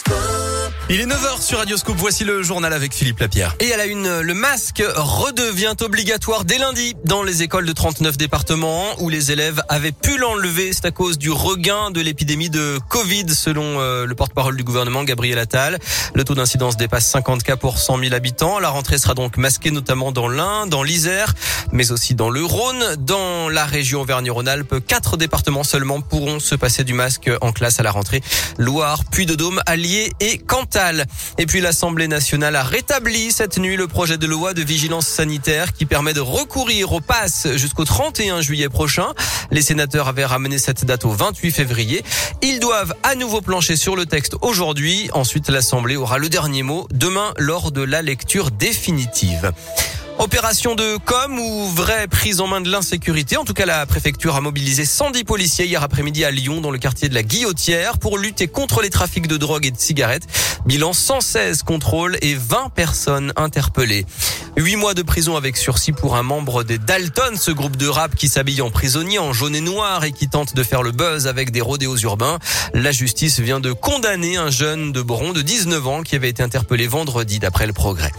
school. Il est 9h sur Radioscope. Voici le journal avec Philippe Lapierre. Et à la une, le masque redevient obligatoire dès lundi dans les écoles de 39 départements où les élèves avaient pu l'enlever. C'est à cause du regain de l'épidémie de Covid selon euh, le porte-parole du gouvernement Gabriel Attal. Le taux d'incidence dépasse 50 cas pour 100 000 habitants. La rentrée sera donc masquée notamment dans l'Ain, dans l'Isère, mais aussi dans le Rhône. Dans la région Auvergne-Rhône-Alpes, quatre départements seulement pourront se passer du masque en classe à la rentrée. Loire, Puy-de-Dôme, Allier et Cantal. Et puis l'Assemblée nationale a rétabli cette nuit le projet de loi de vigilance sanitaire qui permet de recourir au pass jusqu'au 31 juillet prochain. Les sénateurs avaient ramené cette date au 28 février. Ils doivent à nouveau plancher sur le texte aujourd'hui. Ensuite, l'Assemblée aura le dernier mot demain lors de la lecture définitive. Opération de com ou vraie prise en main de l'insécurité. En tout cas, la préfecture a mobilisé 110 policiers hier après-midi à Lyon, dans le quartier de la Guillotière, pour lutter contre les trafics de drogue et de cigarettes. Bilan 116 contrôles et 20 personnes interpellées. Huit mois de prison avec sursis pour un membre des Dalton, ce groupe de rap qui s'habille en prisonnier en jaune et noir et qui tente de faire le buzz avec des rodéos urbains. La justice vient de condamner un jeune de Bron de 19 ans qui avait été interpellé vendredi d'après le progrès.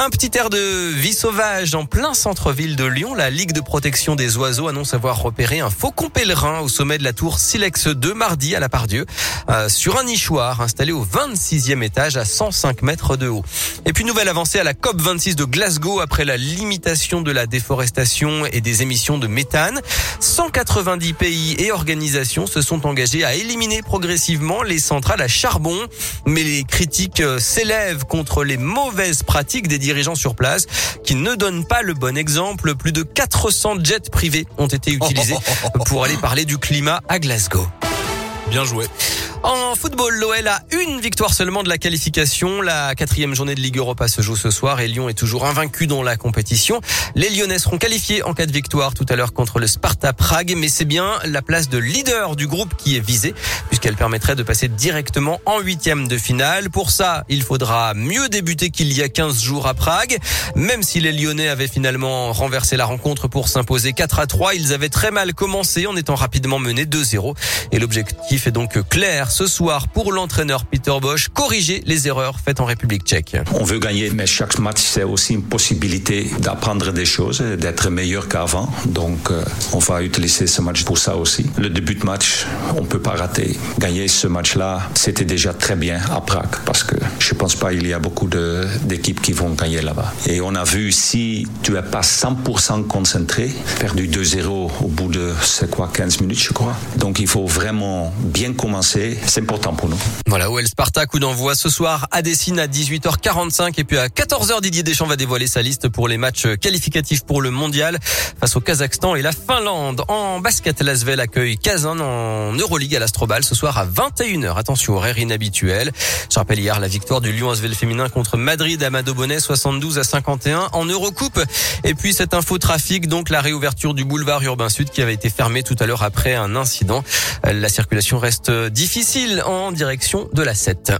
Un petit air de vie sauvage en plein centre-ville de Lyon. La Ligue de protection des oiseaux annonce avoir repéré un faucon pèlerin au sommet de la tour Silex 2 mardi à la Pardieu, euh, sur un nichoir installé au 26e étage à 105 mètres de haut. Et puis nouvelle avancée à la COP 26 de Glasgow après la limitation de la déforestation et des émissions de méthane. 190 pays et organisations se sont engagés à éliminer progressivement les centrales à charbon, mais les critiques euh, s'élèvent contre les mauvaises pratiques des dirigeants sur place qui ne donnent pas le bon exemple. Plus de 400 jets privés ont été utilisés pour aller parler du climat à Glasgow. Bien joué. En football, l'OL a une victoire seulement de la qualification. La quatrième journée de Ligue Europa se joue ce soir et Lyon est toujours invaincu dans la compétition. Les Lyonnais seront qualifiés en cas de victoire tout à l'heure contre le Sparta Prague, mais c'est bien la place de leader du groupe qui est visée puisqu'elle permettrait de passer directement en huitième de finale. Pour ça, il faudra mieux débuter qu'il y a 15 jours à Prague. Même si les Lyonnais avaient finalement renversé la rencontre pour s'imposer 4 à 3, ils avaient très mal commencé en étant rapidement menés 2-0 et l'objectif est donc clair ce soir pour l'entraîneur Peter Bosch, corriger les erreurs faites en République tchèque. On veut gagner, mais chaque match, c'est aussi une possibilité d'apprendre des choses, d'être meilleur qu'avant. Donc, euh, on va utiliser ce match pour ça aussi. Le début de match, on peut pas rater. Gagner ce match-là, c'était déjà très bien à Prague, parce que je pense pas il y a beaucoup d'équipes qui vont gagner là-bas. Et on a vu si tu es pas 100% concentré, perdu 2-0 au bout de, c'est quoi, 15 minutes, je crois. Donc, il faut vraiment bien commencer c'est important pour nous. Voilà, le Sparta, coup d'envoi ce soir à Dessine à 18h45 et puis à 14h Didier Deschamps va dévoiler sa liste pour les matchs qualificatifs pour le mondial face au Kazakhstan et la Finlande. En basket, l'Asvel accueille Kazan en Euroleague à l'Astrobal ce soir à 21h. Attention, horaire inhabituel. Je rappelle hier la victoire du Lyon Asvel féminin contre Madrid à Bonnet 72 à 51 en Eurocoupe. Et puis cette info trafic, donc la réouverture du boulevard urbain sud qui avait été fermé tout à l'heure après un incident. La circulation reste difficile en direction de la 7.